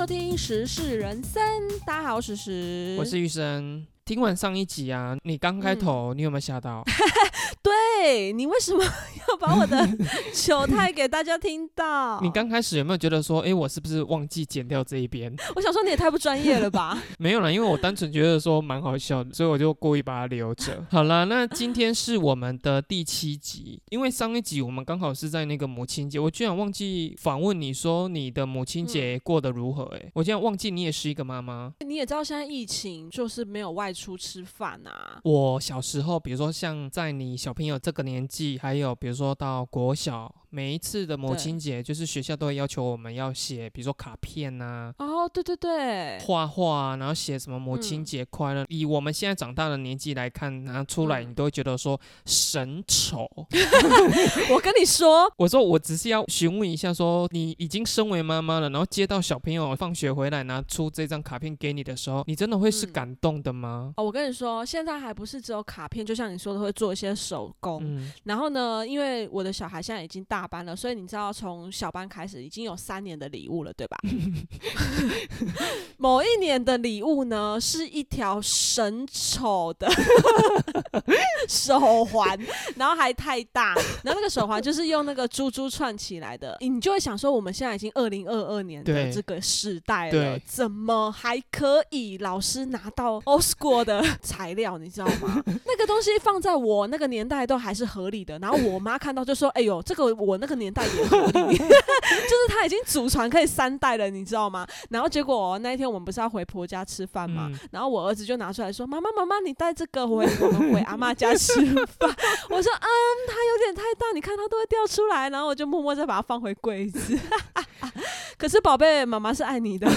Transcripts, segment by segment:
收听《时事人生》，大家好，我是时，我是玉生。听完上一集啊，你刚开头，你有没有吓到？对你为什么 要把我的 糗态给大家听到？你刚开始有没有觉得说，哎，我是不是忘记剪掉这一边？我想说你也太不专业了吧？没有啦，因为我单纯觉得说蛮好笑的，所以我就故意把它留着。好了，那今天是我们的第七集，因为上一集我们刚好是在那个母亲节，我居然忘记访问你说你的母亲节过得如何？哎，我竟然忘记你也是一个妈妈。你也知道现在疫情就是没有外出吃饭啊。我小时候，比如说像在你小朋友这这个年纪，还有比如说到国小。每一次的母亲节，就是学校都会要求我们要写，比如说卡片呐。哦，对对对，画画，然后写什么母亲节快乐。以我们现在长大的年纪来看，拿出来你都会觉得说神丑。我跟你说，我说我只是要询问一下，说你已经身为妈妈了，然后接到小朋友放学回来拿出这张卡片给你的时候，你真的会是感动的吗？哦，我跟你说，现在还不是只有卡片，就像你说的，会做一些手工。然后呢，因为我的小孩现在已经大。大班了，所以你知道从小班开始已经有三年的礼物了，对吧？某一年的礼物呢，是一条神丑的 手环，然后还太大，然后那个手环就是用那个珠珠串起来的，你就会想说，我们现在已经二零二二年的这个时代了，怎么还可以老师拿到 old school 的材料？你知道吗？那个东西放在我那个年代都还是合理的，然后我妈看到就说：“哎呦，这个我。”我那个年代也合理，就是他已经祖传可以三代了，你知道吗？然后结果那一天我们不是要回婆家吃饭嘛，然后我儿子就拿出来说：“妈妈，妈妈，你带这个回我们回阿妈家吃饭。”我说：“嗯，它有点太大，你看它都会掉出来。”然后我就默默再把它放回柜子。可是宝贝，妈妈是爱你的。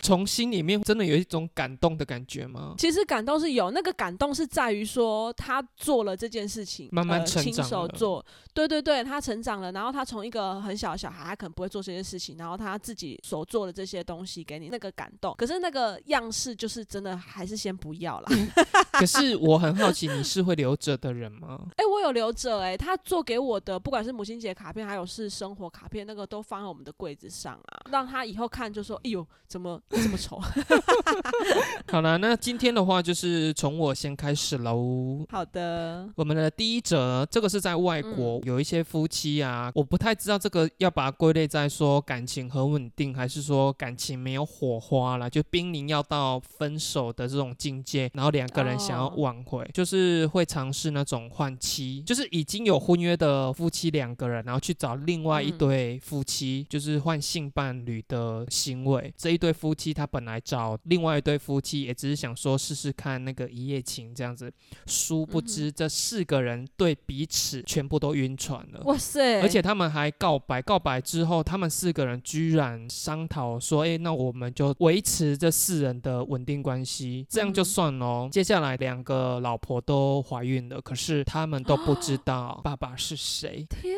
从心里面真的有一种感动的感觉吗？其实感动是有，那个感动是在于说他做了这件事情，慢慢成长，亲手做。对对对，他成长了，然后他从一个很小的小孩，他可能不会做这些事情，然后他自己所做的这些东西给你那个感动。可是那个样式就是真的，还是先不要啦。可是我很好奇，你是会留着的人吗？哎，我有留着哎，他做给我的，不管是母亲节卡片，还有是生活卡片，那个都放在我们的柜子上。上啊，让他以后看就说：“哎呦，怎么这么丑？” 好了，那今天的话就是从我先开始喽。好的，我们的第一则，这个是在外国有一些夫妻啊，我不太知道这个要把它归类在说感情很稳定，还是说感情没有火花了，就濒临要到分手的这种境界，然后两个人想要挽回，就是会尝试那种换妻，就是已经有婚约的夫妻两个人，然后去找另外一对夫妻，就是换。性伴侣的行为，这一对夫妻他本来找另外一对夫妻，也只是想说试试看那个一夜情这样子，殊不知这四个人对彼此全部都晕船了。哇塞！而且他们还告白，告白之后，他们四个人居然商讨说：“哎，那我们就维持这四人的稳定关系，这样就算喽。”接下来两个老婆都怀孕了，可是他们都不知道爸爸是谁。天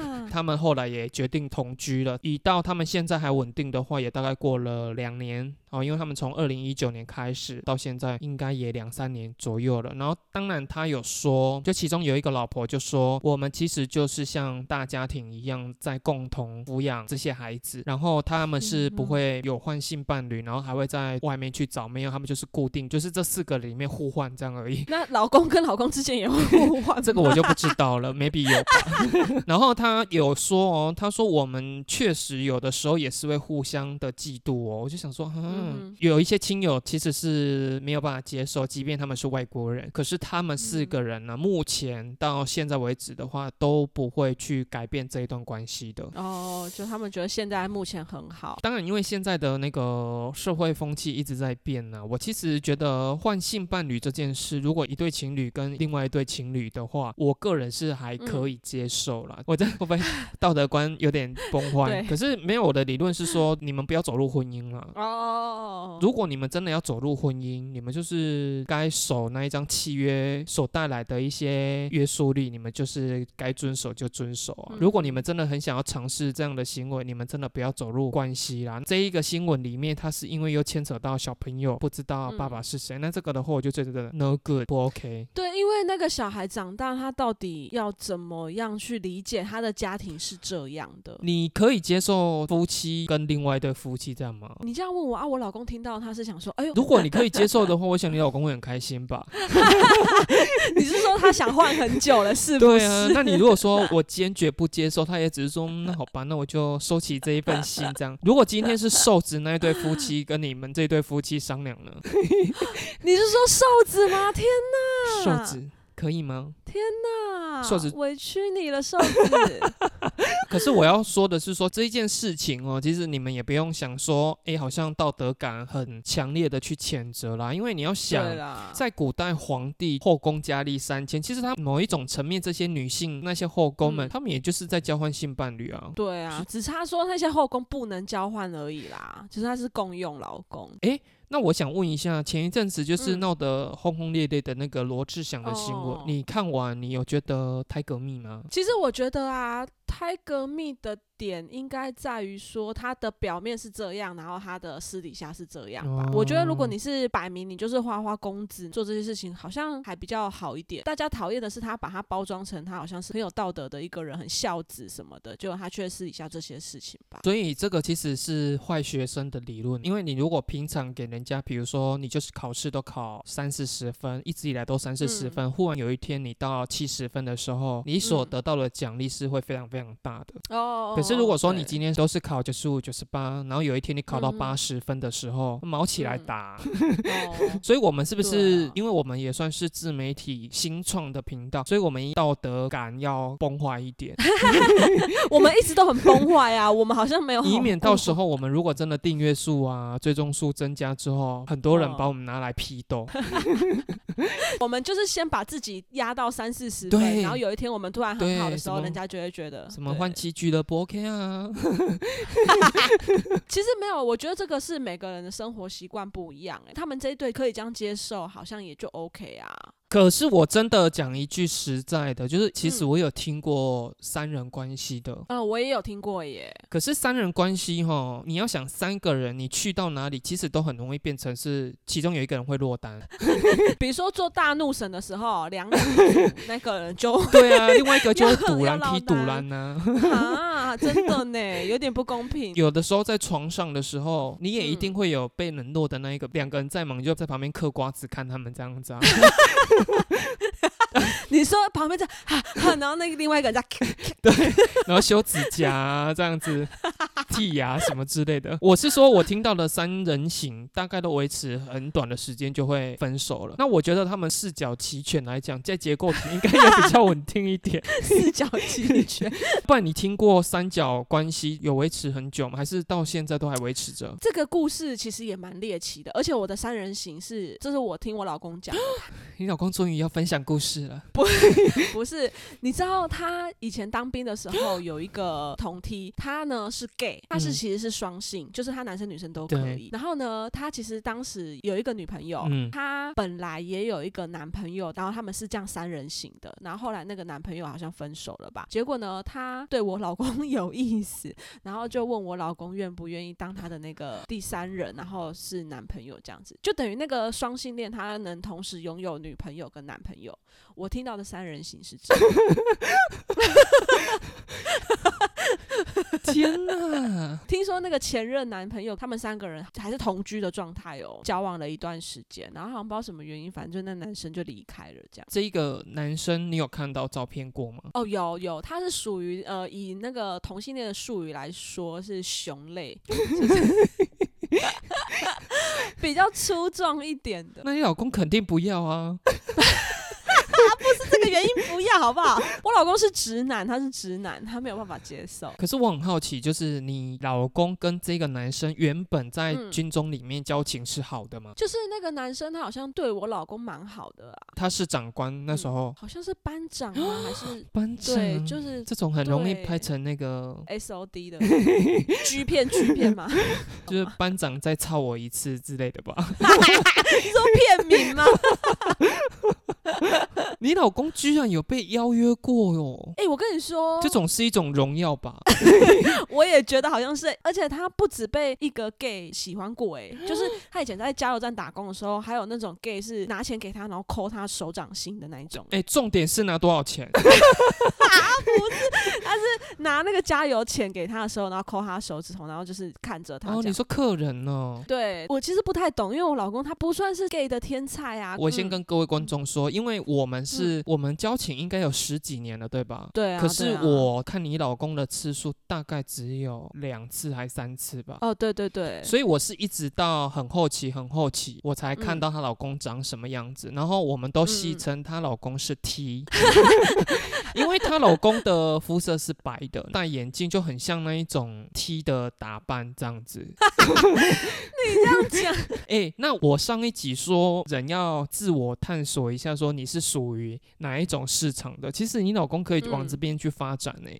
哪！他们后来也决定同居了。以到他们现在还稳定的话，也大概过了两年。哦，因为他们从二零一九年开始到现在，应该也两三年左右了。然后，当然他有说，就其中有一个老婆就说，我们其实就是像大家庭一样，在共同抚养这些孩子。然后他们是不会有换性伴侣，然后还会在外面去找，没有，他们就是固定，就是这四个里面互换这样而已。那老公跟老公之间也会互换？这个我就不知道了，maybe 有吧。然后他有说哦，他说我们确实有的时候也是会互相的嫉妒哦。我就想说，嗯。嗯，有一些亲友其实是没有办法接受，即便他们是外国人，可是他们四个人呢，目前到现在为止的话，都不会去改变这一段关系的。哦，就他们觉得现在目前很好。当然，因为现在的那个社会风气一直在变呢。我其实觉得换性伴侣这件事，如果一对情侣跟另外一对情侣的话，我个人是还可以接受了。我这会不会道德观 有点崩坏？可是没有我的理论是说，你们不要走入婚姻了。哦。哦，如果你们真的要走入婚姻，你们就是该守那一张契约所带来的一些约束力，你们就是该遵守就遵守啊。如果你们真的很想要尝试这样的行为，你们真的不要走入关系啦。这一个新闻里面，它是因为又牵扯到小朋友不知道爸爸是谁，那这个的话我就觉得 no good 不 OK。对，因为那个小孩长大，他到底要怎么样去理解他的家庭是这样的？你可以接受夫妻跟另外一对夫妻这样吗？你这样问我啊，我老公听到他是想说，哎呦，如果你可以接受的话，我想你老公会很开心吧？你是说他想换很久了，是不是？对啊，那你如果说我坚决不接受，他也只是说，那好吧，那我就收起这一份心，这样。如果今天是瘦子那一对夫妻跟你们这对夫妻商量呢？你是说瘦子吗？天哪，瘦子。可以吗？天哪，瘦子委屈你了，瘦子。可是我要说的是，说这一件事情哦，其实你们也不用想说，哎，好像道德感很强烈的去谴责啦。因为你要想，在古代皇帝后宫佳丽三千，其实他某一种层面，这些女性那些后宫们，他们也就是在交换性伴侣啊。对啊，只差说那些后宫不能交换而已啦，其实他是共用老公。哎。那我想问一下，前一阵子就是闹得轰轰烈烈的那个罗志祥的新闻，你看完你有觉得胎革命吗？其实我觉得啊。胎革命的点应该在于说，他的表面是这样，然后他的私底下是这样吧。我觉得如果你是摆明你就是花花公子做这些事情，好像还比较好一点。大家讨厌的是他把他包装成他好像是很有道德的一个人，很孝子什么的，就他却私底下这些事情吧。所以这个其实是坏学生的理论，因为你如果平常给人家，比如说你就是考试都考三四十分，一直以来都三四十分，忽然有一天你到七十分的时候，你所得到的奖励是会非常非常。大的哦，可是如果说你今天都是考九十五、九十八，然后有一天你考到八十分的时候，毛起来打。所以，我们是不是因为我们也算是自媒体新创的频道，所以我们道德感要崩坏一点？我们一直都很崩坏啊，我们好像没有，以免到时候我们如果真的订阅数啊、追踪数增加之后，很多人把我们拿来批斗。我们就是先把自己压到三四十分，然后有一天我们突然很好的时候，人家就会觉得。什么换妻俱乐部 OK 啊？其实没有，我觉得这个是每个人的生活习惯不一样。哎，他们这一对可以这样接受，好像也就 OK 啊。可是我真的讲一句实在的，就是其实我有听过三人关系的。嗯，我也有听过耶。可是三人关系哈，你要想三个人，你去到哪里，其实都很容易变成是其中有一个人会落单。比如说做大怒神的时候，两个那个人就对啊，另外一个就会 堵拦踢堵拦呢。啊，真的呢，有点不公平。有的时候在床上的时候，你也一定会有被冷落的那一个。两个人在忙，就在旁边嗑瓜子看他们这样子啊。你说旁边在，然后那个另外一个人在，对，然后修指甲这样子，剔牙什么之类的。我是说，我听到的三人行大概都维持很短的时间就会分手了。那我觉得他们四角齐全来讲，在结构体应该也比较稳定一点。四角齐全，不然你听过三角关系有维持很久吗？还是到现在都还维持着？这个故事其实也蛮猎奇的，而且我的三人行是，这是我听我老公讲。你老公终于要分享故事了。不，不是，你知道他以前当兵的时候有一个同梯，他呢是 gay，他是其实是双性，就是他男生女生都可以。然后呢，他其实当时有一个女朋友，他本来也有一个男朋友，然后他们是这样三人行的。然后后来那个男朋友好像分手了吧？结果呢，他对我老公 有意思，然后就问我老公愿不愿意当他的那个第三人，然后是男朋友这样子，就等于那个双性恋他能同时拥有女朋友跟男朋友。我听到的三人行是这样。天哪！听说那个前任男朋友，他们三个人还是同居的状态哦，交往了一段时间，然后好像不知道什么原因，反正就那男生就离开了。这样，这一个男生你有看到照片过吗？哦，有有，他是属于呃，以那个同性恋的术语来说是熊类，比较粗壮一点的。那你老公肯定不要啊。原原因不要好不好？我老公是直男，他是直男，他没有办法接受。可是我很好奇，就是你老公跟这个男生原本在军中里面交情是好的吗？就是那个男生，他好像对我老公蛮好的啊。他是长官那时候，好像是班长吗？还是班长？对，就是这种很容易拍成那个 S O D 的 G 片 G 片嘛，就是班长再操我一次之类的吧？你说片名吗？你老公居然有被邀约过哟！哎，我跟你说，这种是一种荣耀吧？我也觉得好像是，而且他不止被一个 gay 喜欢过，哎，就是他以前在加油站打工的时候，还有那种 gay 是拿钱给他，然后抠他手掌心的那一种。哎，重点是拿多少钱？不是，他是拿那个加油钱给他的时候，然后抠他手指头，然后就是看着他。哦，你说客人呢？对我其实不太懂，因为我老公他不算是 gay 的天才啊。我先跟各位观众说，因为我们是我们交情应该有十几年了，对吧？对啊。可是我看你老公的次数大概只有两次还三次吧？哦，对对对。所以我是一直到很后期很后期，我才看到她老公长什么样子。然后我们都戏称她老公是 T，因为她老公的肤色是白的，戴眼镜就很像那一种 T 的打扮这样子。你这样讲，哎，那我上一集说人要自我探索一下，说你是属于哪一种市场的？其实你老公可以往这边去发展呢，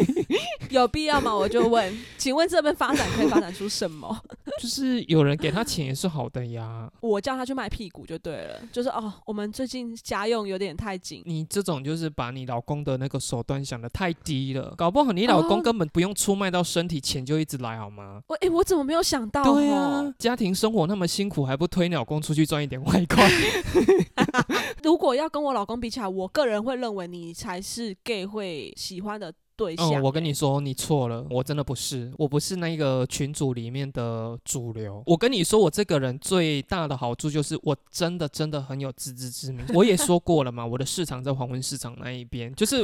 有必要吗？我就问，请问这边发展可以发展出什么？就是有人给他钱也是好的呀。我叫他去卖屁股就对了，就是哦，我们最近家用有点太紧。你这种就是把你老公的那个手段想的太低了，搞不好你老公根本不用出卖到身体，钱就一直来好吗？我哎，我怎么没有想到？对啊，家庭生活那么辛苦，还不推你老公出去赚一点外快？如果要跟我老公比起来，我个人会认为你才是 gay 会喜欢的。对象，我跟你说，你错了，我真的不是，我不是那个群组里面的主流。我跟你说，我这个人最大的好处就是，我真的真的很有自知之明。我也说过了嘛，我的市场在黄昏市场那一边，就是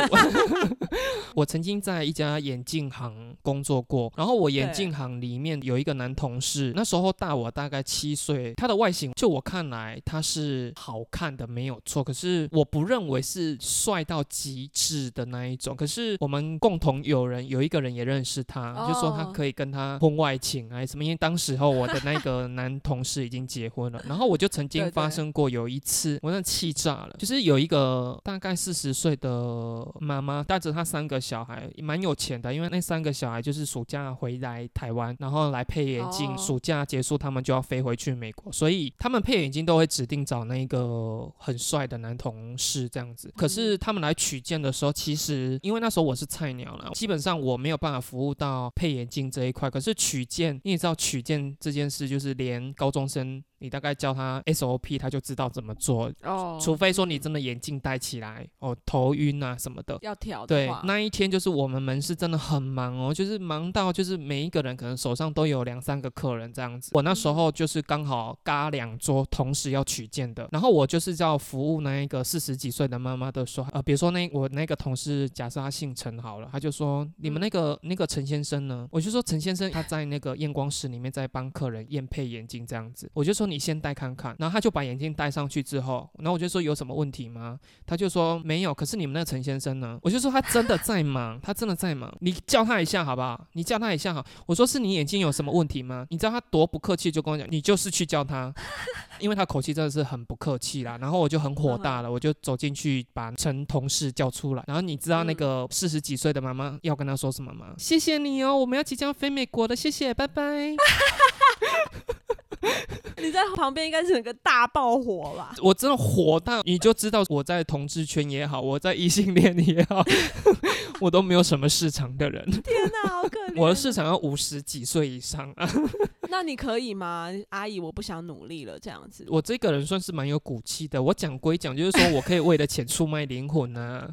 我 曾经在一家眼镜行工作过，然后我眼镜行里面有一个男同事，那时候大我大概七岁，他的外形就我看来他是好看的没有错，可是我不认为是帅到极致的那一种，可是我们。共同有人有一个人也认识他，就说他可以跟他婚外情还是什么？因为当时候我的那个男同事已经结婚了，然后我就曾经发生过有一次，我那气炸了，就是有一个大概四十岁的妈妈带着她三个小孩，蛮有钱的，因为那三个小孩就是暑假回来台湾，然后来配眼镜，暑假结束他们就要飞回去美国，所以他们配眼镜都会指定找那个很帅的男同事这样子。可是他们来取件的时候，其实因为那时候我是菜。了，基本上我没有办法服务到配眼镜这一块。可是取件，你也知道取件这件事，就是连高中生。你大概教他 SOP，他就知道怎么做。哦，除非说你真的眼镜戴起来，哦，头晕啊什么的，要调。对，那一天就是我们门市真的很忙哦，就是忙到就是每一个人可能手上都有两三个客人这样子。我那时候就是刚好嘎两桌同时要取件的，然后我就是叫服务那一个四十几岁的妈妈的说，呃，比如说那我那个同事，假设他姓陈好了，他就说你们那个那个陈先生呢？我就说陈先生他在那个验光室里面在帮客人验配眼镜这样子，我就说。你先戴看看，然后他就把眼镜戴上去之后，然后我就说有什么问题吗？他就说没有。可是你们那个陈先生呢？我就说他真的在忙，他真的在忙。你叫他一下好不好？你叫他一下好。我说是你眼睛有什么问题吗？你知道他多不客气，就跟我讲，你就是去叫他，因为他口气真的是很不客气啦。然后我就很火大了，我就走进去把陈同事叫出来。然后你知道那个四十几岁的妈妈要跟他说什么吗？谢谢你哦，我们要即将飞美国的，谢谢，拜拜。你在旁边应该是有个大爆火吧？我真的火到，你就知道我在同志圈也好，我在异性恋也好，我都没有什么市场的人。天哪，好可怜！我的市场要五十几岁以上啊。那你可以吗，阿姨？我不想努力了，这样子。我这个人算是蛮有骨气的。我讲归讲，就是说我可以为了钱出卖灵魂啊。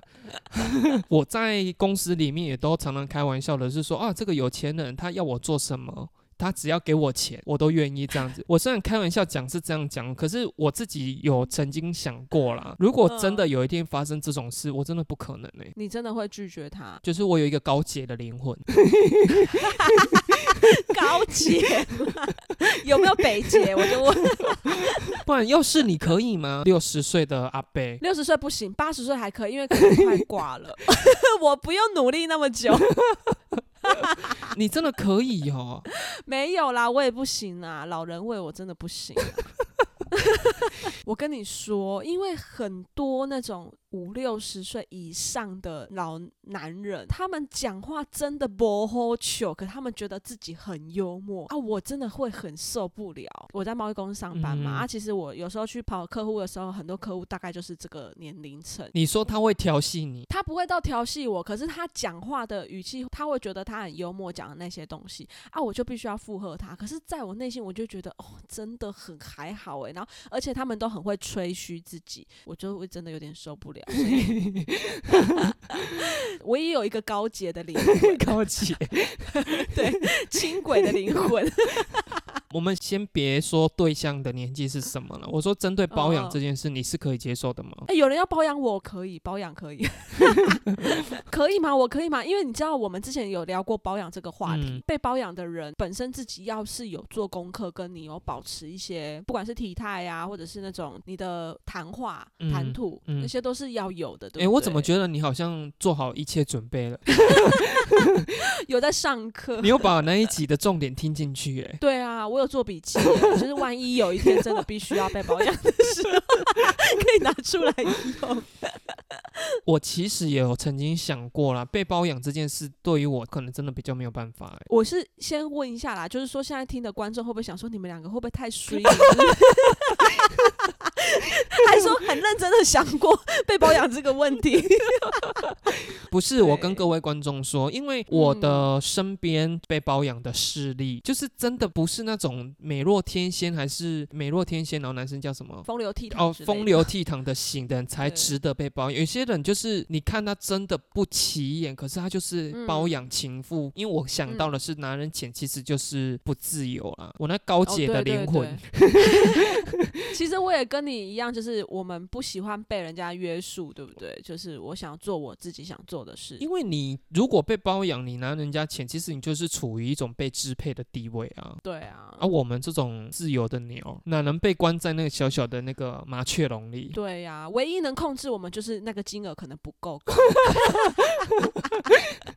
我在公司里面也都常常开玩笑的，是说啊，这个有钱人他要我做什么？他只要给我钱，我都愿意这样子。我虽然开玩笑讲是这样讲，可是我自己有曾经想过啦，如果真的有一天发生这种事，我真的不可能哎。你真的会拒绝他？就是我有一个高洁的灵魂。高洁有没有北洁？我就问。不然又是你可以吗？六十岁的阿伯，六十岁不行，八十岁还可以，因为可能快挂了。我不用努力那么久。你真的可以哦？没有啦，我也不行啊，老人味我真的不行。我跟你说，因为很多那种。五六十岁以上的老男人，他们讲话真的不好笑，可他们觉得自己很幽默啊！我真的会很受不了。我在贸易公司上班嘛，啊，其实我有时候去跑客户的时候，很多客户大概就是这个年龄层。你说他会调戏你？他不会到调戏我，可是他讲话的语气，他会觉得他很幽默，讲的那些东西啊，我就必须要附和他。可是在我内心，我就觉得哦，真的很还好哎。然后，而且他们都很会吹嘘自己，我就会真的有点受不了。我也 有一个高洁的灵魂，高洁，对，轻轨的灵魂。我们先别说对象的年纪是什么了，我说针对包养这件事，你是可以接受的吗？哎，有人要包养我，可以包养，可以，可以吗？我可以吗？因为你知道，我们之前有聊过包养这个话题，被包养的人本身自己要是有做功课，跟你有保持一些，不管是体态啊，或者是那种你的谈话谈吐，那些都是要有的。哎，我怎么觉得你好像做好一切准备了？有在上课，你有把那一集的重点听进去？哎，对啊，我。我做笔记，就是万一有一天真的必须要被保养的时候，可以拿出来用。我其实也有曾经想过啦，被包养这件事对于我可能真的比较没有办法。我是先问一下啦，就是说现在听的观众会不会想说，你们两个会不会太衰？还说很认真的想过被包养这个问题？不是，我跟各位观众说，因为我的身边被包养的事例，就是真的不是那种美若天仙，还是美若天仙，然后男生叫什么风流倜傥哦，风流倜傥的型的人才值得被包。有些人就是你看他真的不起眼，可是他就是包养情妇。因为我想到的是男人钱，其实就是不自由啊。我那高洁的灵魂，其实我也跟你一样，就是我们不喜欢被人家约束，对不对？就是我想做我自己想做的事。因为你如果被包养，你拿人家钱，其实你就是处于一种被支配的地位啊。对啊。而我们这种自由的鸟，哪能被关在那个小小的那个麻雀笼里？对呀，唯一能控制我们就是那个金额可能不够。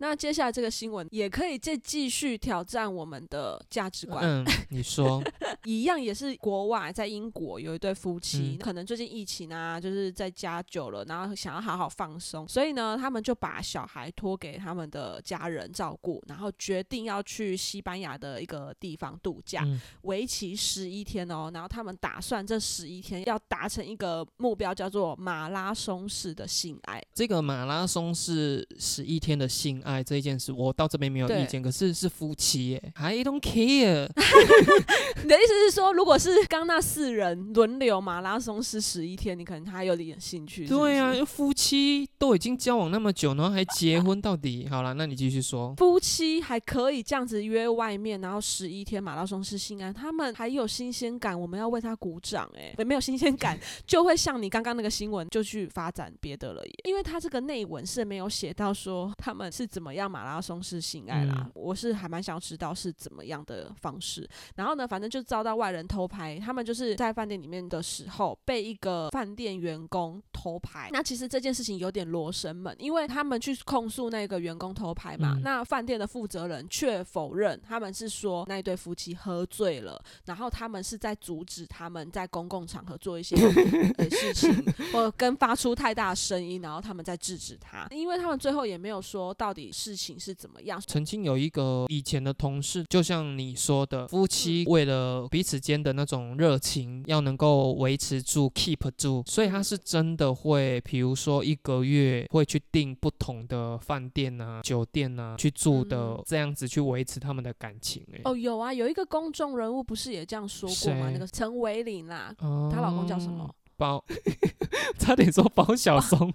那接下来这个新闻也可以再继续挑战我们的价值观。嗯，你说，一样也是国外，在英国有一对夫妻，可能最近疫情啊，就是在家久了，然后想要好好放松，所以呢，他们就把小孩托给他们的家人照顾，然后决定要去西班牙的一个地方度假，为期十一天哦。然后他们打算这十一天要达成一个目标，叫做马拉松式的性爱。这个马拉松是十一天的性爱这一件事，我到这边没有意见。可是是夫妻耶，I don't care。你的意思是说，如果是刚那四人轮流马拉松是十一天，你可能还有点兴趣。对啊，夫妻都已经交往那么久，然后还结婚，到底好了？那你继续说。夫妻还可以这样子约外面，然后十一天马拉松是性爱，他们还有新鲜感，我们要为他鼓掌哎。没有新鲜感，就会像你刚刚那个新闻，就去发展别的了。因为他这个内文是没有写到说他们是怎么样马拉松式性爱啦，我是还蛮想知道是怎么样的方式。然后呢，反正就遭到外人偷拍，他们就是在饭店里面的时候被一个饭店员工偷拍。那其实这件事情有点罗生门，因为他们去控诉那个员工偷拍嘛，那饭店的负责人却否认，他们是说那一对夫妻喝醉了，然后他们是在阻止他们在公共场合做一些 呃事情，或跟发出太大声音，然后他们在制止他，因为他们最后也没有说到底事情是怎么样。曾经有一个以前的同事，就像你说的，夫妻为了彼此间的那种热情，要能够维持住、keep 住，所以他是真的会，比如说一个月会去订不同的饭店啊、酒店啊去住的，这样子去维持他们的感情。哎，哦，有啊，有一个公众人物不是也这样说过吗？那个陈伟玲啦，她老公叫什么？包，差点说包小松，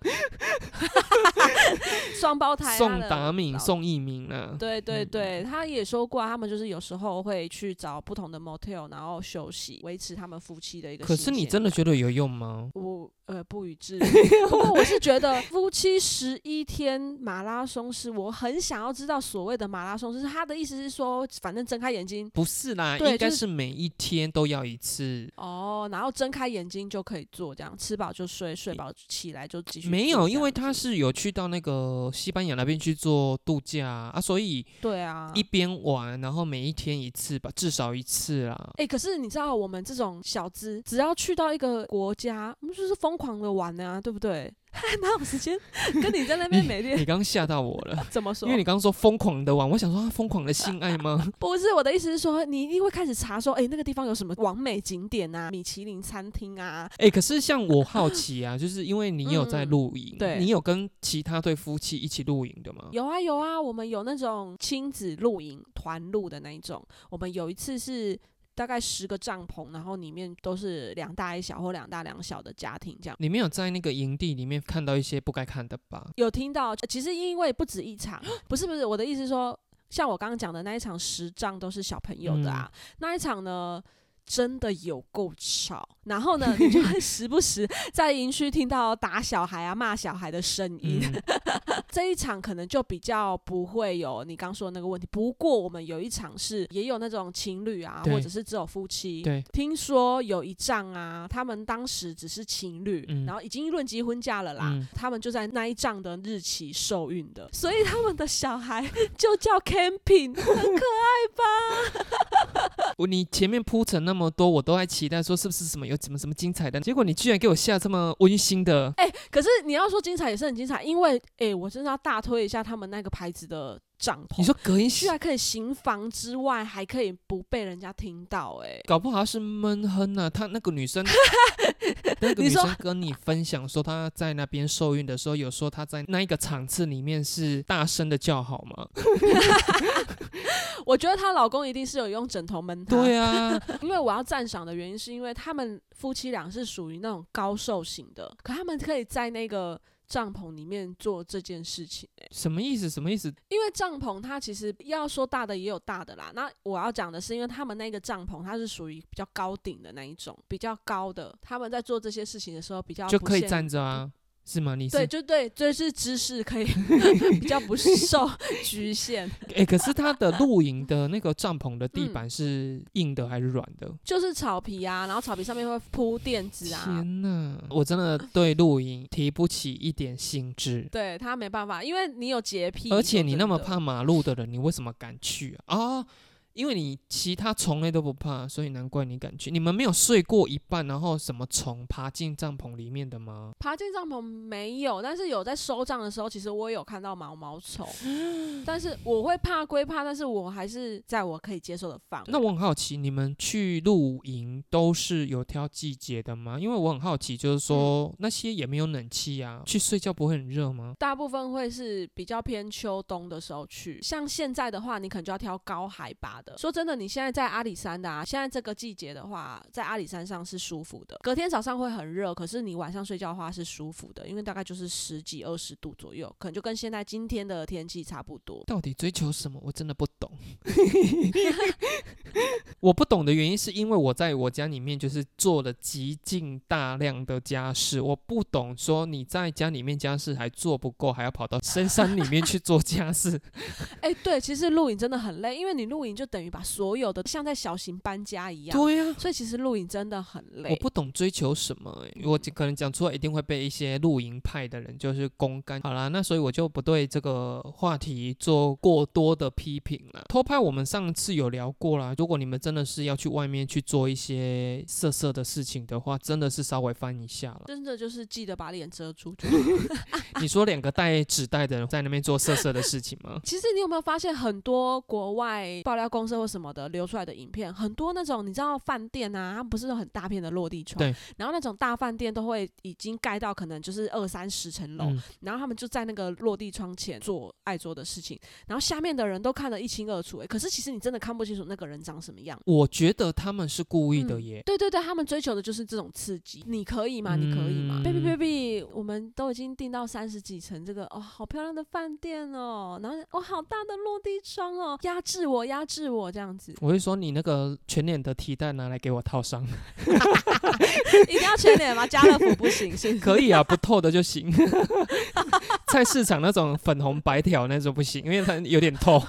双胞胎宋达敏、宋一鸣啊。对对对，他也说过，他们就是有时候会去找不同的 motel，然后休息，维持他们夫妻的一个。可是你真的觉得有用吗？我呃不予置。不过我是觉得 夫妻十一天马拉松是我很想要知道所谓的马拉松，是他的意思是说，反正睁开眼睛不是啦，应该是每一天都要一次哦，然后睁开眼睛就可以做这样，吃饱就睡，睡饱起来就继续。没有，因为他是有去到那个西班牙那边去做度假啊，所以对啊，一边玩，然后每一天一次吧，至少一次啦。哎，可是你知道我们这种小资，只要去到一个国家，我们就是疯狂的玩啊，对不对？哪有时间跟你在那边每天？你刚刚吓到我了。怎么说？因为你刚刚说疯狂的玩，我想说疯狂的性爱吗？不是，我的意思是说，你一定会开始查说，哎，那个地方有什么完美景点啊，米其林餐厅啊。哎，可是像我好奇啊，就是因为你有在露营，对，你有跟其他对夫妻一起露营的吗？有啊有啊，我们有那种亲子露营团露的那一种。我们有一次是。大概十个帐篷，然后里面都是两大一小或两大两小的家庭，这样。你没有在那个营地里面看到一些不该看的吧？有听到，其实因为不止一场，不是不是，我的意思是说，像我刚刚讲的那一场十帐都是小朋友的啊，那一场呢？真的有够吵，然后呢，你就会 时不时在营区听到打小孩啊、骂小孩的声音。这一场可能就比较不会有你刚说的那个问题。不过我们有一场是也有那种情侣啊，或者是只有夫妻。对，听说有一仗啊，他们当时只是情侣，然后已经论及婚嫁了啦。他们就在那一仗的日期受孕的，所以他们的小孩 就叫 Camping，很可爱吧？我你前面铺陈那。么多，我都在期待说是不是什么有什么什么精彩的，结果你居然给我下这么温馨的。哎，可是你要说精彩也是很精彩，因为哎，我真的要大推一下他们那个牌子的帐篷。你说隔音居然可以行房之外，还可以不被人家听到，哎，搞不好是闷哼呢。他那个女生，那个女生跟你分享说她在那边受孕的时候，有说她在那一个场次里面是大声的叫好吗？我觉得她老公一定是有用枕头闷她。对啊，因为我要赞赏的原因是因为他们夫妻俩是属于那种高瘦型的，可他们可以在那个帐篷里面做这件事情。哎，什么意思？什么意思？因为帐篷它其实要说大的也有大的啦。那我要讲的是，因为他们那个帐篷它是属于比较高顶的那一种，比较高的，他们在做这些事情的时候比较就可以站着啊。是吗？你对，就对，就是知识可以 比较不 受局限。哎，可是它的露营的那个帐篷的地板是硬的还是软的？就是草皮啊，然后草皮上面会铺垫子啊。天哪，我真的 对露营提不起一点兴致。对他没办法，因为你有洁癖，而且你那么怕马路的人，你为什么敢去啊？因为你其他虫类都不怕，所以难怪你敢去。你们没有睡过一半，然后什么虫爬进帐篷里面的吗？爬进帐篷没有，但是有在收帐的时候，其实我有看到毛毛虫。但是我会怕归怕，但是我还是在我可以接受的范围。那我很好奇，你们去露营都是有挑季节的吗？因为我很好奇，就是说那些也没有冷气啊，去睡觉不会很热吗？大部分会是比较偏秋冬的时候去。像现在的话，你可能就要挑高海拔。说真的，你现在在阿里山的啊，现在这个季节的话，在阿里山上是舒服的。隔天早上会很热，可是你晚上睡觉的话是舒服的，因为大概就是十几二十度左右，可能就跟现在今天的天气差不多。到底追求什么？我真的不懂。我不懂的原因是因为我在我家里面就是做了极尽大量的家事，我不懂说你在家里面家事还做不够，还要跑到深山里面去做家事。哎，对，其实露营真的很累，因为你露营就。等于把所有的像在小型搬家一样，对呀，所以其实露营真的很累。我不懂追求什么，我可能讲出来一定会被一些露营派的人就是公干。好啦，那所以我就不对这个话题做过多的批评了。偷拍我们上次有聊过啦，如果你们真的是要去外面去做一些色色的事情的话，真的是稍微翻一下了。真的就是记得把脸遮住。你说两个带纸袋的人在那边做色色的事情吗？其实你有没有发现很多国外爆料公司或什么的流出来的影片，很多那种你知道饭店啊，它不是很大片的落地窗，对，然后那种大饭店都会已经盖到可能就是二三十层楼，然后他们就在那个落地窗前做爱做的事情，然后下面的人都看得一清二楚，哎，可是其实你真的看不清楚那个人长什么样。我觉得他们是故意的耶。对对对，他们追求的就是这种刺激。你可以吗？你可以吗？Baby baby，我们都已经订到三十几层这个哦，好漂亮的饭店哦，然后哇，好大的落地窗哦，压制我，压制我这样子。我会说你那个全脸的提袋拿来给我套上，一定要全脸吗？家乐福不行，是可以啊，不透的就行。菜市场那种粉红白条那种不行，因为它有点透。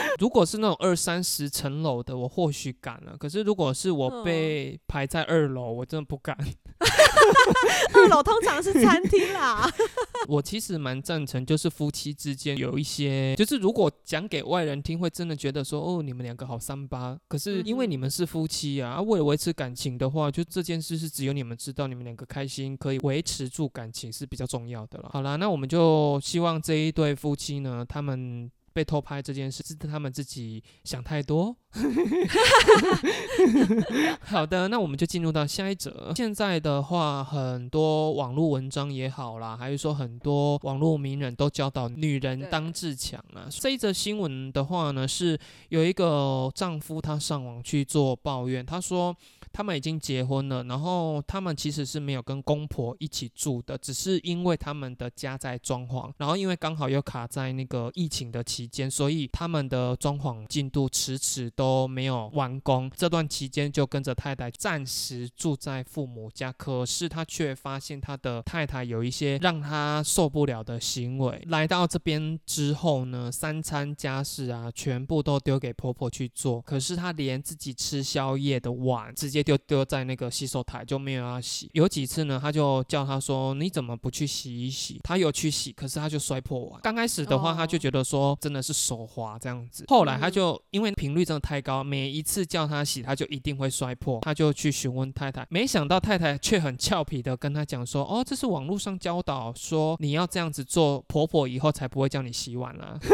如果是那种二三十层楼的，我或许敢了。可是如果是我被排在二楼，我真的不敢。二楼通常是餐厅啦。我其实蛮赞成，就是夫妻之间有一些，就是如果讲给外人听，会真的觉得说，哦，你们两个好三八。可是因为你们是夫妻啊，为了维持感情的话，就这件事是只有你们知道，你们两个开心，可以维持住感情是比较重要的了。好啦，那我们就希望这一对夫妻呢，他们。被偷拍这件事是他们自己想太多。好的，那我们就进入到下一则。现在的话，很多网络文章也好啦，还是说很多网络名人都教导女人当自强啊。这一则新闻的话呢，是有一个丈夫他上网去做抱怨，他说。他们已经结婚了，然后他们其实是没有跟公婆一起住的，只是因为他们的家在装潢，然后因为刚好又卡在那个疫情的期间，所以他们的装潢进度迟迟都没有完工。这段期间就跟着太太暂时住在父母家，可是他却发现他的太太有一些让他受不了的行为。来到这边之后呢，三餐家事啊，全部都丢给婆婆去做，可是他连自己吃宵夜的碗直接。丢丢在那个洗手台就没有要洗。有几次呢，他就叫他说：“你怎么不去洗一洗？”他有去洗，可是他就摔破碗。刚开始的话，他就觉得说真的是手滑这样子。后来他就因为频率真的太高，每一次叫他洗，他就一定会摔破。他就去询问太太，没想到太太却很俏皮的跟他讲说：“哦，这是网络上教导说你要这样子做，婆婆以后才不会叫你洗碗了。”所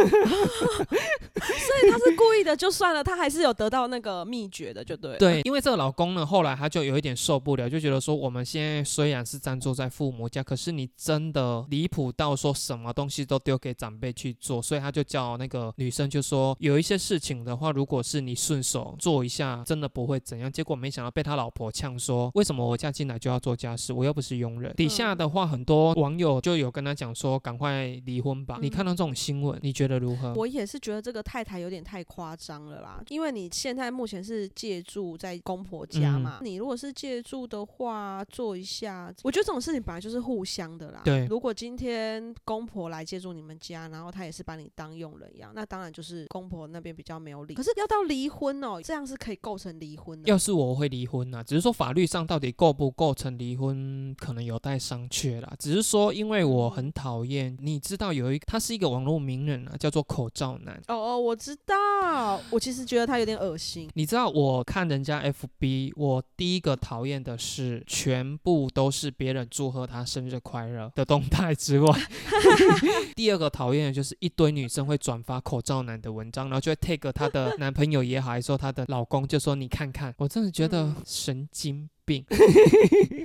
以他是故意的，就算了，他还是有得到那个秘诀的，就对。对，因为这个老公呢。后来他就有一点受不了，就觉得说我们现在虽然是暂住在父母家，可是你真的离谱到说什么东西都丢给长辈去做，所以他就叫那个女生就说有一些事情的话，如果是你顺手做一下，真的不会怎样。结果没想到被他老婆呛说，为什么我嫁进来就要做家事？我又不是佣人。底下的话很多网友就有跟他讲说，赶快离婚吧。你看到这种新闻，你觉得如何？我也是觉得这个太太有点太夸张了啦，因为你现在目前是借住在公婆家。嘛，你如果是借住的话，做一下，我觉得这种事情本来就是互相的啦。对，如果今天公婆来借住你们家，然后他也是把你当佣人一样，那当然就是公婆那边比较没有理。可是要到离婚哦，这样是可以构成离婚的。要是我会离婚呢，只是说法律上到底构不构成离婚，可能有待商榷啦。只是说，因为我很讨厌，你知道有一他是一个网络名人啊，叫做口罩男。哦哦，我知道，我其实觉得他有点恶心。你知道，我看人家 FB。我第一个讨厌的是，全部都是别人祝贺他生日快乐的动态之外，第二个讨厌的就是一堆女生会转发口罩男的文章，然后就会 take 她的男朋友也好，还是说她的老公，就说你看看，我真的觉得神经。病，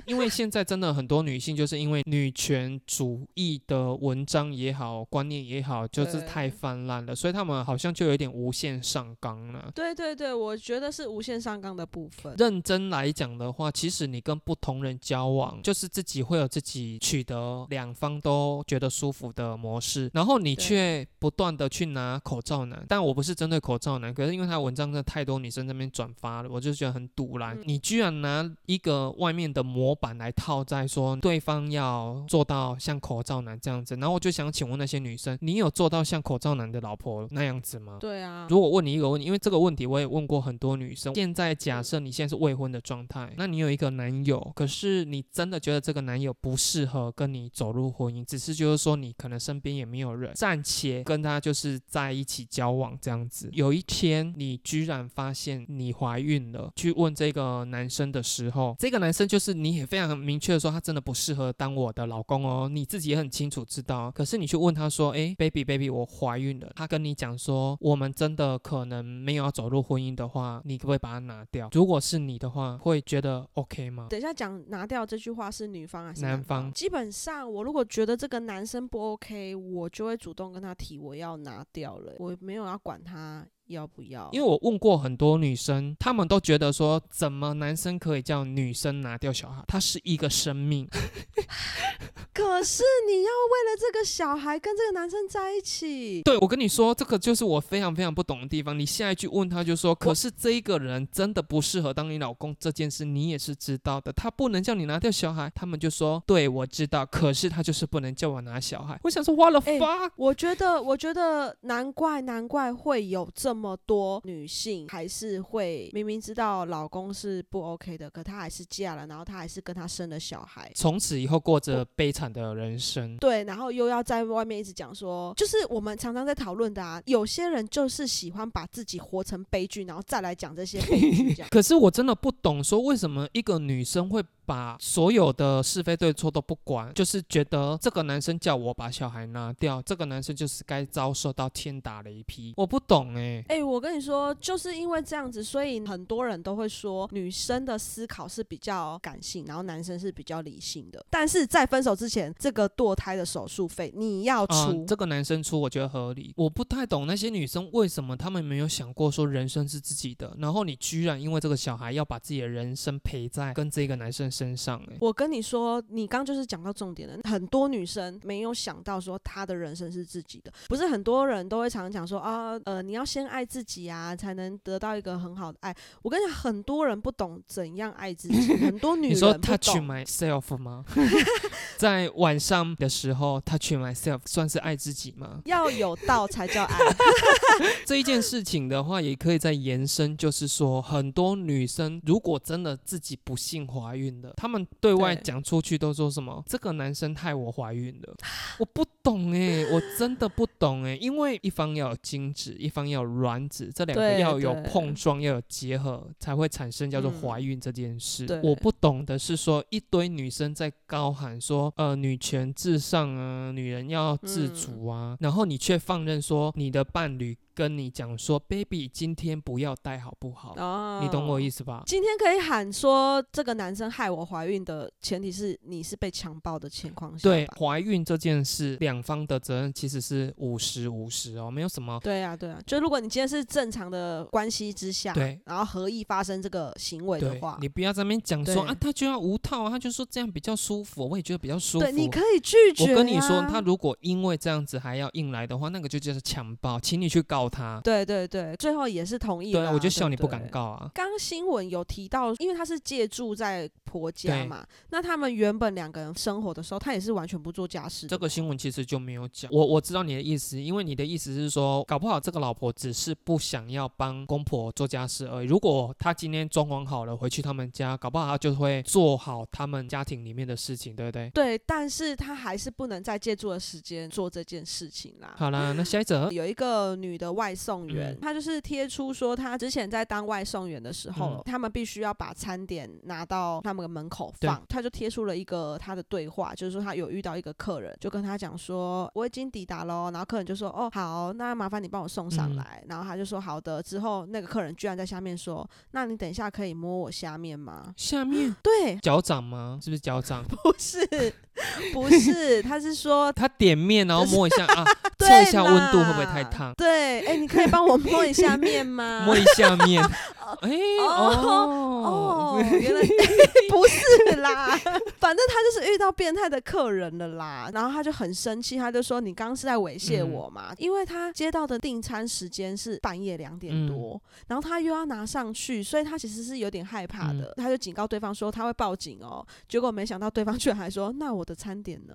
因为现在真的很多女性，就是因为女权主义的文章也好，观念也好，就是太泛滥了，所以他们好像就有点无限上纲了。对对对，我觉得是无限上纲的部分。认真来讲的话，其实你跟不同人交往，就是自己会有自己取得两方都觉得舒服的模式，然后你却不断的去拿口罩男。但我不是针对口罩男，可是因为他文章真的太多女生那边转发了，我就觉得很堵然。你居然拿一。一个外面的模板来套在说对方要做到像口罩男这样子，然后我就想请问那些女生，你有做到像口罩男的老婆那样子吗？对啊。如果问你一个问题，因为这个问题我也问过很多女生。现在假设你现在是未婚的状态，那你有一个男友，可是你真的觉得这个男友不适合跟你走入婚姻，只是就是说你可能身边也没有人暂且跟他就是在一起交往这样子。有一天你居然发现你怀孕了，去问这个男生的时候。候，这个男生就是你也非常明确的说，他真的不适合当我的老公哦，你自己也很清楚知道。可是你去问他说，哎，baby baby，我怀孕了。他跟你讲说，我们真的可能没有要走入婚姻的话，你可不可以把它拿掉？如果是你的话，会觉得 OK 吗？等一下讲拿掉这句话是女方还是男方？基本上我如果觉得这个男生不 OK，我就会主动跟他提我要拿掉了，我没有要管他。要不要？因为我问过很多女生，她们都觉得说，怎么男生可以叫女生拿掉小孩？他是一个生命。可是你要为了这个小孩跟这个男生在一起？对，我跟你说，这个就是我非常非常不懂的地方。你下一句问他就说，可是这一个人真的不适合当你老公这件事，你也是知道的。他不能叫你拿掉小孩，他们就说，对我知道，可是他就是不能叫我拿小孩。我想说，花了发。我觉得，我觉得难怪，难怪会有这。这么多女性还是会明明知道老公是不 OK 的，可她还是嫁了，然后她还是跟他生了小孩，从此以后过着悲惨的人生。对，然后又要在外面一直讲说，就是我们常常在讨论的啊，有些人就是喜欢把自己活成悲剧，然后再来讲这些悲剧。可是我真的不懂，说为什么一个女生会。把所有的是非对错都不管，就是觉得这个男生叫我把小孩拿掉，这个男生就是该遭受到天打雷劈。我不懂哎哎，我跟你说，就是因为这样子，所以很多人都会说女生的思考是比较感性，然后男生是比较理性的。但是在分手之前，这个堕胎的手术费你要出，这个男生出，我觉得合理。我不太懂那些女生为什么他们没有想过说人生是自己的，然后你居然因为这个小孩要把自己的人生陪在跟这个男生。身上哎，我跟你说，你刚就是讲到重点了。很多女生没有想到说，她的人生是自己的。不是很多人都会常讲说啊，呃，你要先爱自己啊，才能得到一个很好的爱。我跟你讲，很多人不懂怎样爱自己。很多女人，你说 touch myself 吗？在晚上的时候，touch myself 算是爱自己吗？要有道才叫爱。这一件事情的话，也可以再延伸，就是说，很多女生如果真的自己不幸怀孕。他们对外讲出去都说什么？这个男生害我怀孕了，我不懂哎，我真的不懂哎，因为一方要有精子，一方要有卵子，这两个要有碰撞，要有结合，才会产生叫做怀孕这件事。我不懂的是说，一堆女生在高喊说，呃，女权至上啊，女人要自主啊，然后你却放任说你的伴侣。跟你讲说，baby，今天不要带好不好？哦，你懂我意思吧？今天可以喊说这个男生害我怀孕的前提是你是被强暴的情况下。对，怀孕这件事，两方的责任其实是五十五十哦，没有什么。对啊，对啊，就如果你今天是正常的关系之下，对，然后合意发生这个行为的话，你不要在那边讲说啊，他就要无套啊，他就说这样比较舒服，我也觉得比较舒服。对，你可以拒绝。我跟你说，他如果因为这样子还要硬来的话，那个就叫做强暴，请你去告他。对对。对，最后也是同意。对，我就笑你不敢告啊。刚新闻有提到，因为他是借住在婆家嘛，那他们原本两个人生活的时候，他也是完全不做家事。这个新闻其实就没有讲。我我知道你的意思，因为你的意思是说，搞不好这个老婆只是不想要帮公婆做家事而已。如果他今天装潢好了回去他们家，搞不好他就会做好他们家庭里面的事情，对不对？对，但是他还是不能在借住的时间做这件事情啦。好啦，那下一则有一个女的外送员。他就是贴出说，他之前在当外送员的时候，他们必须要把餐点拿到他们的门口放。他就贴出了一个他的对话，就是说他有遇到一个客人，就跟他讲说我已经抵达喽，然后客人就说哦好，那麻烦你帮我送上来。然后他就说好的。之后那个客人居然在下面说，那你等一下可以摸我下面吗？下面 对脚掌吗？是不是脚掌？不是，不是，他是说他点面然后摸一下啊，测一下温度会不会太烫？对，哎，你可以帮我。摸一下面吗？摸一下面。哎哦哦，原来 不是啦，反正他就是遇到变态的客人了啦，然后他就很生气，他就说：“你刚刚是在猥亵我嘛？”因为他接到的订餐时间是半夜两点多，然后他又要拿上去，所以他其实是有点害怕的。他就警告对方说他会报警哦，结果没想到对方居然还说：“那我的餐点呢？”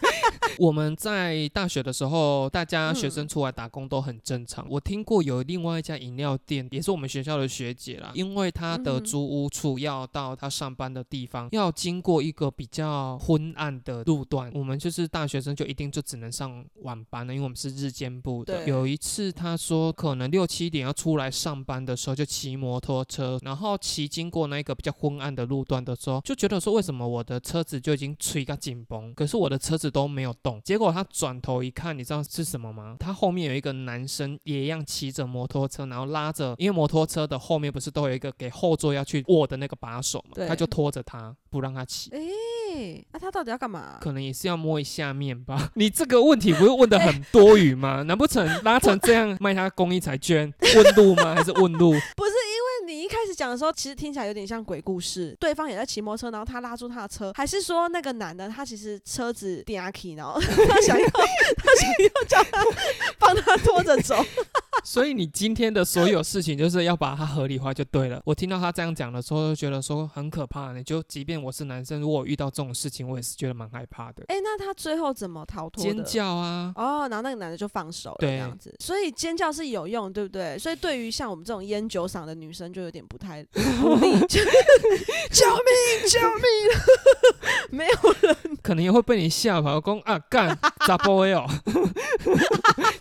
我们在大学的时候，大家学生出来打工都很正常。我听过有另外一家饮料店，也是我们学校的学姐啦，因为她的租屋处要到她上班的地方，要经过一个比较昏暗的路段，我们就是大学生就一定就只能上晚班了，因为我们是日间部的。有一次她说可能六七点要出来上班的时候，就骑摩托车，然后骑经过那个比较昏暗的路段的时候，就觉得说为什么我的车子就已经吹个紧绷，可是我的车子都没有动。结果她转头一看，你知道是什么吗？她后面有一个男生也一样骑着摩托车，然后拉着，因为摩托车的后面不是都有一个给后座要去握的那个把手嘛，他就拖着他不让他骑。哎，那他到底要干嘛？可能也是要摸一下面吧。你这个问题不是问的很多余吗？难不成拉成这样卖他公益彩券问路吗？还是问路？不是你一开始讲的时候，其实听起来有点像鬼故事。对方也在骑摩托车，然后他拉住他的车，还是说那个男的他其实车子电压 key，然后 他想要他想要叫他帮他拖着走。所以你今天的所有事情就是要把它合理化就对了。我听到他这样讲的时候，就觉得说很可怕。你就即便我是男生，如果遇到这种事情，我也是觉得蛮害怕的。哎，那他最后怎么逃脱？尖叫啊！哦，然后那个男的就放手了，这样子。所以尖叫是有用，对不对？所以对于像我们这种烟酒嗓的女生，就有点不太 力。救命！救命！没有人，可能也会被你吓跑。公啊干咋不会哦？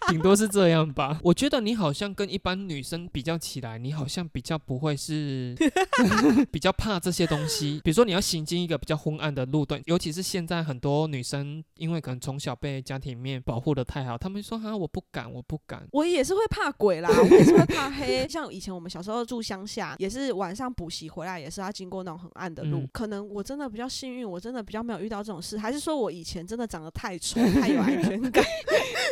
顶多是这样吧。我觉得你好像跟一般女生比较起来，你好像比较不会是 比较怕这些东西。比如说你要行进一个比较昏暗的路段，尤其是现在很多女生，因为可能从小被家庭面保护的太好，她们说哈我不敢，我不敢。我也是会怕鬼啦，我也是会怕黑。像以前我们小时候住乡下，也是晚上补习回来，也是要经过那种很暗的路。可能我真的比较幸运，我真的比较没有遇到这种事，还是说我以前真的长得太丑，太有安全感。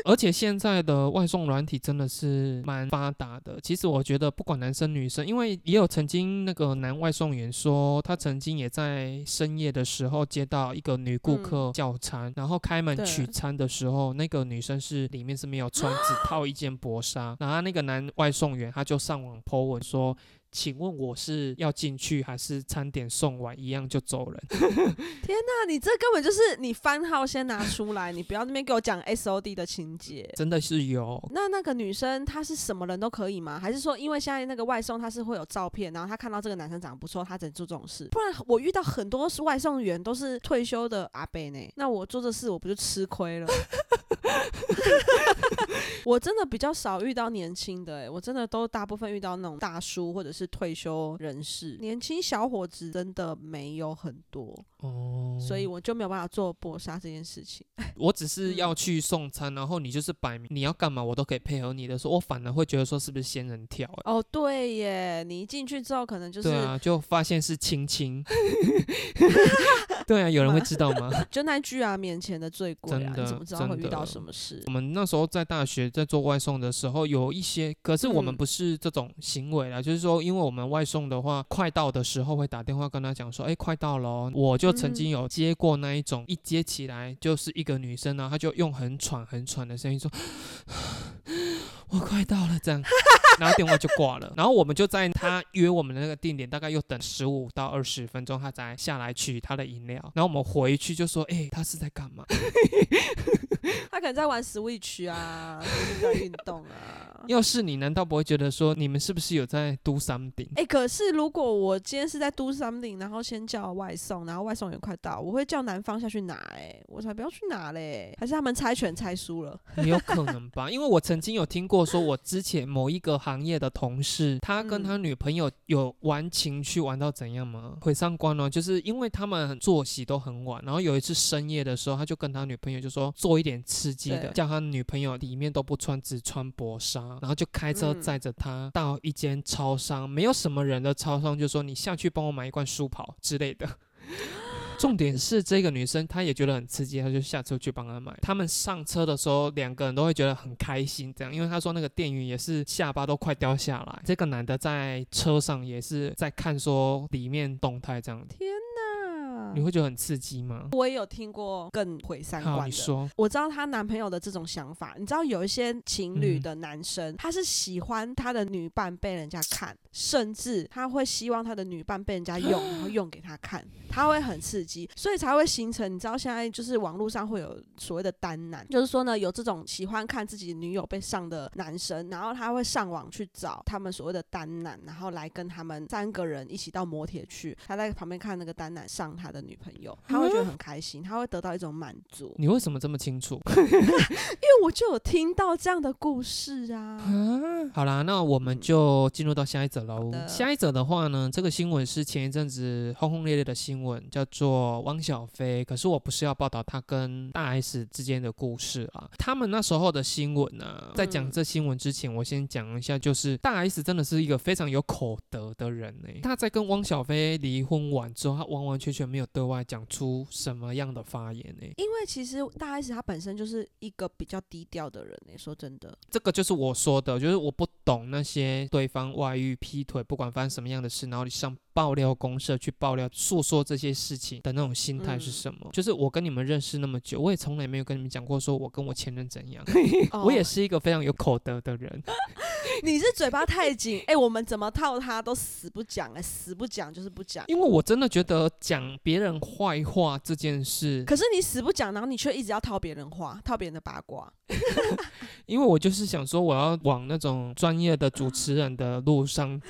而且现在的外送软体真的是蛮发达的。其实我觉得不管男生女生，因为也有曾经那个男外送员说，他曾经也在深夜的时候接到一个女顾客叫餐，然后开门取餐的时候，那个女生是里面是没有穿，只 套一件薄纱，然后那个男外送员他就上网 po 文说。请问我是要进去还是餐点送完一样就走人？天哪，你这根本就是你番号先拿出来，你不要那边给我讲 S O D 的情节。真的是有。那那个女生她是什么人都可以吗？还是说因为现在那个外送她是会有照片，然后她看到这个男生长得不错，她只能做这种事？不然我遇到很多是外送员都是退休的阿伯呢，那我做这事我不就吃亏了？我真的比较少遇到年轻的，哎，我真的都大部分遇到那种大叔或者是是退休人士，年轻小伙子真的没有很多。哦，所以我就没有办法做搏杀这件事情。我只是要去送餐，然后你就是摆明你要干嘛，我都可以配合你的，说我反而会觉得说是不是仙人跳？哦，对耶，你一进去之后可能就是对啊，就发现是亲亲。对啊，有人会知道吗？就那句啊，面前的最贵啊，你怎么知道会遇到什么事？我们那时候在大学在做外送的时候，有一些，可是我们不是这种行为啦，就是说，因为我们外送的话，快到的时候会打电话跟他讲说，哎，快到了。我就曾经有接过那一种，一接起来就是一个女生呢，她就用很喘很喘的声音说。我快到了，这样，然后电话就挂了。然后我们就在他约我们的那个定点，大概又等十五到二十分钟，他才下来取他的饮料。然后我们回去就说：“哎，他是在干嘛？” 他可能在玩 Switch 啊，在运动啊。要是你，难道不会觉得说你们是不是有在 do something？哎，可是如果我今天是在 do something，然后先叫外送，然后外送也快到，我会叫男方下去拿。哎，我才不要去拿嘞！还是他们猜拳猜输了？有可能吧，因为我曾经有听过，说我之前某一个行业的同事，他跟他女朋友有玩情趣玩到怎样吗？毁三观哦，就是因为他们作息都很晚，然后有一次深夜的时候，他就跟他女朋友就说做一点刺激的，叫他女朋友里面都不穿，只穿薄纱。然后就开车载着他到一间超商，没有什么人的超商，就说你下去帮我买一罐舒跑之类的。重点是这个女生她也觉得很刺激，她就下车去帮他买。他们上车的时候，两个人都会觉得很开心，这样，因为他说那个店员也是下巴都快掉下来。这个男的在车上也是在看说里面动态这样。天你会觉得很刺激吗？我也有听过更毁三观的。我知道她男朋友的这种想法。你知道有一些情侣的男生，他是喜欢他的女伴被人家看，甚至他会希望他的女伴被人家用，然后用给他看，他会很刺激，所以才会形成。你知道现在就是网络上会有所谓的单男，就是说呢，有这种喜欢看自己女友被上的男生，然后他会上网去找他们所谓的单男，然后来跟他们三个人一起到摩铁去，他在旁边看那个单男上他的。的女朋友，他会觉得很开心，他会得到一种满足。你为什么这么清楚？因为我就有听到这样的故事啊。好啦，那我们就进入到下一则喽。下一则的话呢，这个新闻是前一阵子轰轰烈烈的新闻，叫做汪小菲。可是我不是要报道他跟大 S 之间的故事啊。他们那时候的新闻呢，在讲这新闻之前，我先讲一下，就是大 S 真的是一个非常有口德的人呢。他在跟汪小菲离婚完之后，他完完全全没有对外讲出什么样的发言呢？因为其实大 S 她本身就是一个比较低调的人呢。说真的，这个就是我说的，就是我不懂那些对方外遇、劈腿，不管发生什么样的事，然后你上。爆料公社去爆料诉说这些事情的那种心态是什么？就是我跟你们认识那么久，我也从来没有跟你们讲过说我跟我前任怎样。我也是一个非常有口德的人。你是嘴巴太紧，哎，我们怎么套他都死不讲，哎，死不讲就是不讲。因为我真的觉得讲别人坏话这件事，可是你死不讲，然后你却一直要套别人话，套别人的八卦。因为我就是想说，我要往那种专业的主持人的路上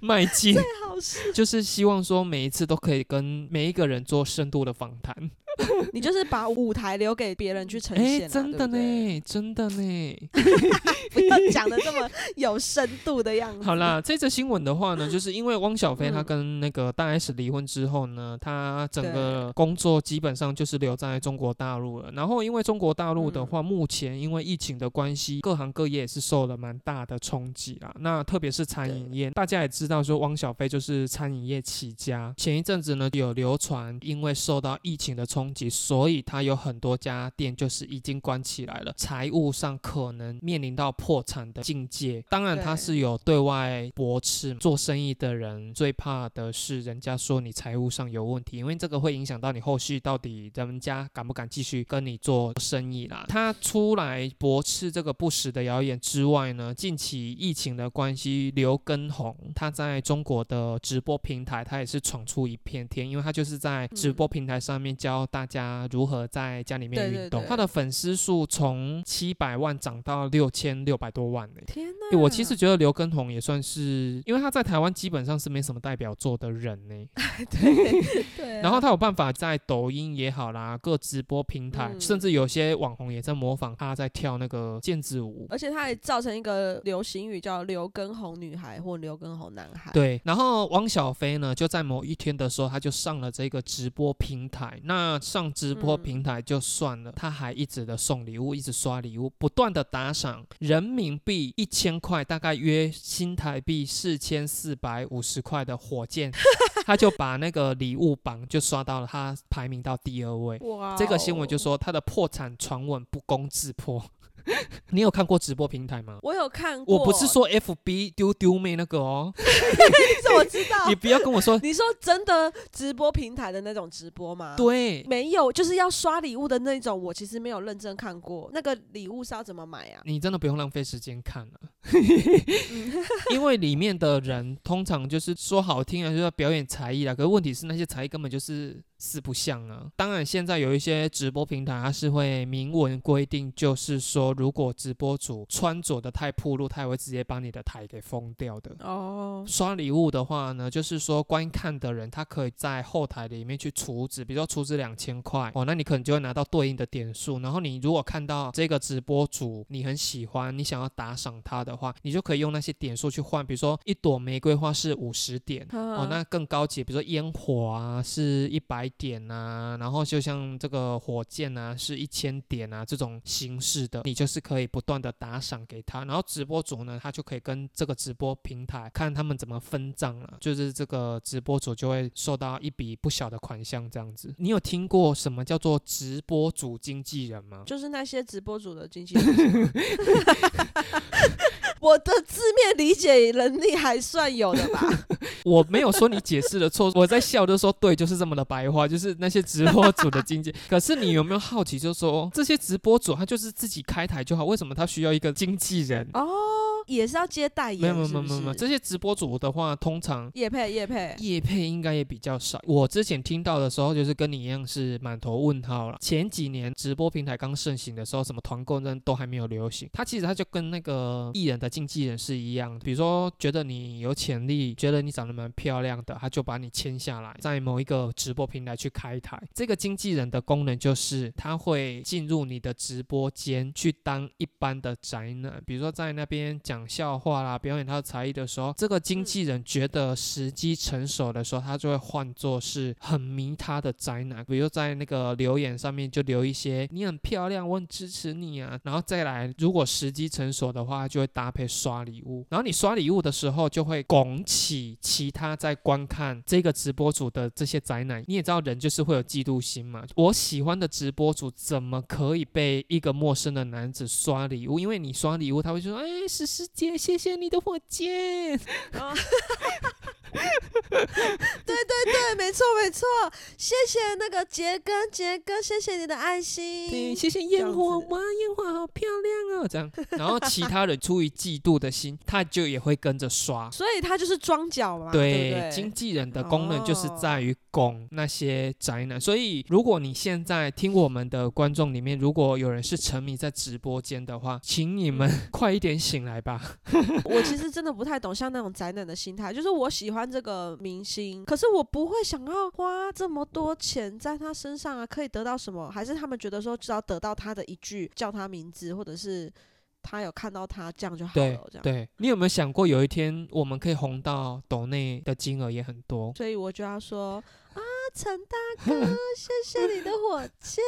迈进。就是希望说每一次都可以跟每一个人做深度的访谈。你就是把舞台留给别人去呈现，真的呢，真的呢，不要讲的这么有深度的样子。好啦，这则新闻的话呢，就是因为汪小菲他跟那个大 S 离婚之后呢，他整个工作基本上就是留在中国大陆了。然后因为中国大陆的话，目前因为疫情的关系，各行各业也是受了蛮大的冲击啊。那特别是餐饮业，大家也知道说汪小菲就是餐饮业起家。前一阵子呢，有流传因为受到疫情的冲。冲击，所以他有很多家店就是已经关起来了，财务上可能面临到破产的境界。当然，他是有对外驳斥。做生意的人最怕的是人家说你财务上有问题，因为这个会影响到你后续到底人家敢不敢继续跟你做生意啦。他出来驳斥这个不实的谣言之外呢，近期疫情的关系，刘畊宏他在中国的直播平台，他也是闯出一片天，因为他就是在直播平台上面教。大家如何在家里面运动？他的粉丝数从七百万涨到六千六百多万呢！天哪！我其实觉得刘畊宏也算是，因为他在台湾基本上是没什么代表作的人 呢。对 对。然后他有办法在抖音也好啦，各直播平台，甚至有些网红也在模仿他在跳那个毽子舞。而且他还造成一个流行语叫“刘畊宏女孩”或“刘畊宏男孩”。对。然后汪小菲呢，就在某一天的时候，他就上了这个直播平台。那上直播平台就算了，他还一直的送礼物，一直刷礼物，不断的打赏，人民币一千块，大概约新台币四千四百五十块的火箭，他就把那个礼物榜就刷到了，他排名到第二位。哇！这个新闻就说他的破产传闻不攻自破。你有看过直播平台吗？我有看过，我不是说 F B 丢丢妹那个哦，你怎么知道。你不要跟我说，你说真的直播平台的那种直播吗？对，没有，就是要刷礼物的那种。我其实没有认真看过，那个礼物是要怎么买啊？你真的不用浪费时间看了，因为里面的人通常就是说好听啊，就要表演才艺啦。可是问题是那些才艺根本就是。四不像啊！当然，现在有一些直播平台，它是会明文规定，就是说，如果直播主穿着的太暴露，他也会直接把你的台给封掉的。哦。刷礼物的话呢，就是说，观看的人他可以在后台里面去储值，比如说储值两千块哦，那你可能就会拿到对应的点数。然后你如果看到这个直播主你很喜欢，你想要打赏他的话，你就可以用那些点数去换，比如说一朵玫瑰花是五十点哦，那更高级，比如说烟火啊是一百。点啊，然后就像这个火箭啊，是一千点啊，这种形式的，你就是可以不断的打赏给他，然后直播主呢，他就可以跟这个直播平台看他们怎么分账了，就是这个直播主就会收到一笔不小的款项这样子。你有听过什么叫做直播主经纪人吗？就是那些直播主的经纪人。我的字面理解能力还算有的吧？我没有说你解释的错，我在笑，就说对，就是这么的白话，就是那些直播主的经济。可是你有没有好奇，就说这些直播主他就是自己开台就好，为什么他需要一个经纪人？哦。也是要接代言？没有没有没有没有，这些直播主的话，通常叶配叶配叶配应该也比较少。我之前听到的时候，就是跟你一样是满头问号了。前几年直播平台刚盛行的时候，什么团购那都还没有流行。他其实他就跟那个艺人的经纪人是一样，比如说觉得你有潜力，觉得你长得蛮漂亮的，他就把你签下来，在某一个直播平台去开台。这个经纪人的功能就是他会进入你的直播间去当一般的宅男，比如说在那边讲笑话啦，表演他的才艺的时候，这个经纪人觉得时机成熟的时候，他就会换作是很迷他的宅男，比如在那个留言上面就留一些你很漂亮，我很支持你啊，然后再来，如果时机成熟的话，就会搭配刷礼物，然后你刷礼物的时候就会拱起其他在观看这个直播主的这些宅男，你也知道人就是会有嫉妒心嘛，我喜欢的直播主怎么可以被一个陌生的男子刷礼物？因为你刷礼物，他会说，哎，史师姐，谢谢你的火箭。对对对，没错没错，谢谢那个杰哥杰哥，谢谢你的爱心。对，谢谢烟火哇，烟火好漂亮哦，这样。然后其他人出于嫉妒的心，他就也会跟着刷。所以他就是装脚嘛。对，经纪人的功能就是在于拱那些宅男。所以如果你现在听我们的观众里面，如果有人是沉迷在直播间的话，请你们 快一点醒来吧。我其实真的不太懂像那种宅男的心态，就是我喜欢这个明星，可是我不会想要花这么多钱在他身上啊，可以得到什么？还是他们觉得说只要得到他的一句叫他名字，或者是他有看到他这样就好了？这样。对你有没有想过有一天我们可以红到抖内的金额也很多？所以我就要说。啊，陈大哥，谢谢你的火箭，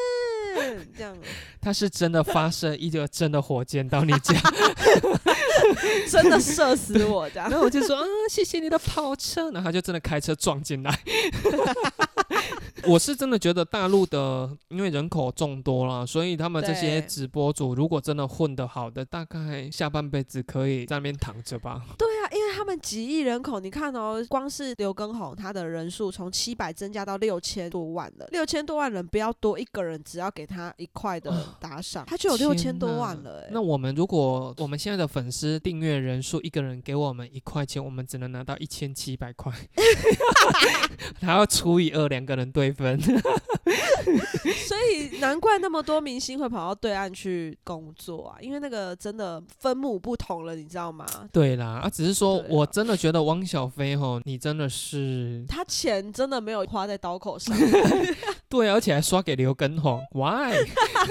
这样。他是真的发射一个真的火箭到你家，真的射死我这样。然后我就说啊，谢谢你的跑车，然后他就真的开车撞进来。我是真的觉得大陆的，因为人口众多啦，所以他们这些直播主如果真的混得好的，大概下半辈子可以在那边躺着吧。对啊，因为他们几亿人口，你看哦，光是刘畊宏他的人数从七百增加到六千多万了，六千多万人不要多一个人，只要给他一块的打赏，他就有六千多万了。那我们如果我们现在的粉丝订阅人数一个人给我们一块钱，我们只能拿到一千七百块，还要除以二，两个人对。分，所以难怪那么多明星会跑到对岸去工作啊，因为那个真的分母不同了，你知道吗？对啦，啊，只是说我真的觉得汪小菲吼，你真的是他钱真的没有花在刀口上，对，而且还刷给刘根红，Why？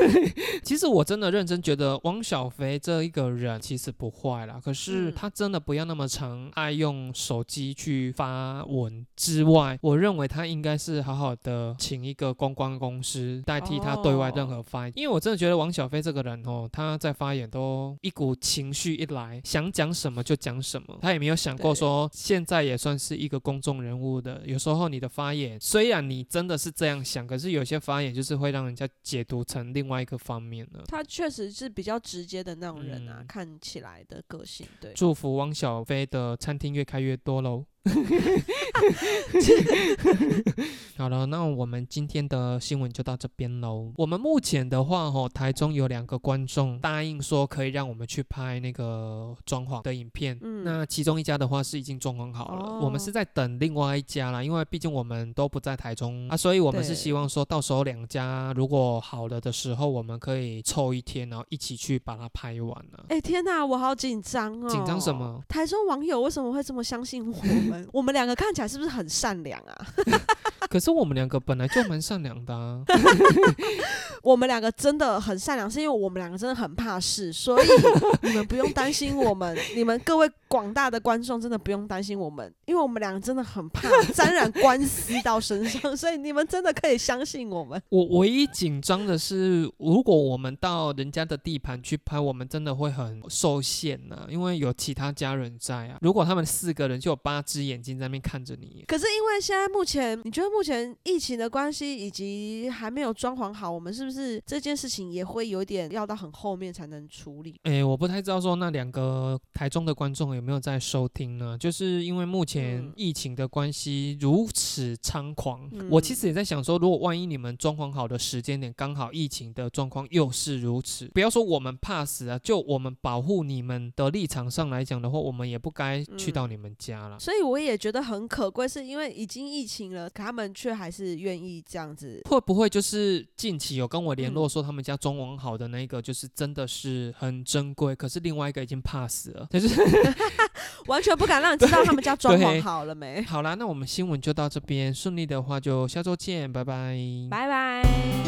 其实我真的认真觉得汪小菲这一个人其实不坏啦，可是他真的不要那么常爱用手机去发文之外，我认为他应该是好好的。请一个公关公司代替他对外任何发言，因为我真的觉得汪小菲这个人哦，他在发言都一股情绪一来，想讲什么就讲什么，他也没有想过说现在也算是一个公众人物的，有时候你的发言虽然你真的是这样想，可是有些发言就是会让人家解读成另外一个方面了。他确实是比较直接的那种人啊，看起来的个性。对，祝福汪小菲的餐厅越开越多喽。好了，那我们今天的新闻就到这边喽。我们目前的话，吼，台中有两个观众答应说可以让我们去拍那个装潢的影片。嗯，那其中一家的话是已经装潢好了，我们是在等另外一家啦，因为毕竟我们都不在台中啊，所以我们是希望说到时候两家如果好了的时候，我们可以凑一天，然后一起去把它拍完了。哎，天哪，我好紧张哦！紧张什么？台中网友为什么会这么相信我？我们两个看起来是不是很善良啊？可是我们两个本来就蛮善良的啊。我们两个真的很善良，是因为我们两个真的很怕事，所以 你们不用担心我们。你们各位广大的观众真的不用担心我们，因为我们两个真的很怕 沾染官司到身上，所以你们真的可以相信我们。我唯一紧张的是，如果我们到人家的地盘去拍，我们真的会很受限呢，因为有其他家人在啊。如果他们四个人就有八只眼睛在那边看着你。可是因为现在目前，你觉得目前疫情的关系以及还没有装潢好，我们是不是这件事情也会有点要到很后面才能处理？哎，我不太知道说那两个台中的观众有没有在收听呢？就是因为目前疫情的关系如此猖狂，我其实也在想说，如果万一你们装潢好的时间点刚好疫情的状况又是如此，不要说我们怕死啊，就我们保护你们的立场上来讲的话，我们也不该去到你们家了。所以我也觉得很可贵，是因为已经疫情了，他们却还是愿意这样子。会不会就是近期有跟我联络说他们家装潢好的那个，就是真的是很珍贵，可是另外一个已经怕死了，就是 完全不敢让你知道他们家装潢好了没。好啦，那我们新闻就到这边，顺利的话就下周见，拜拜，拜拜。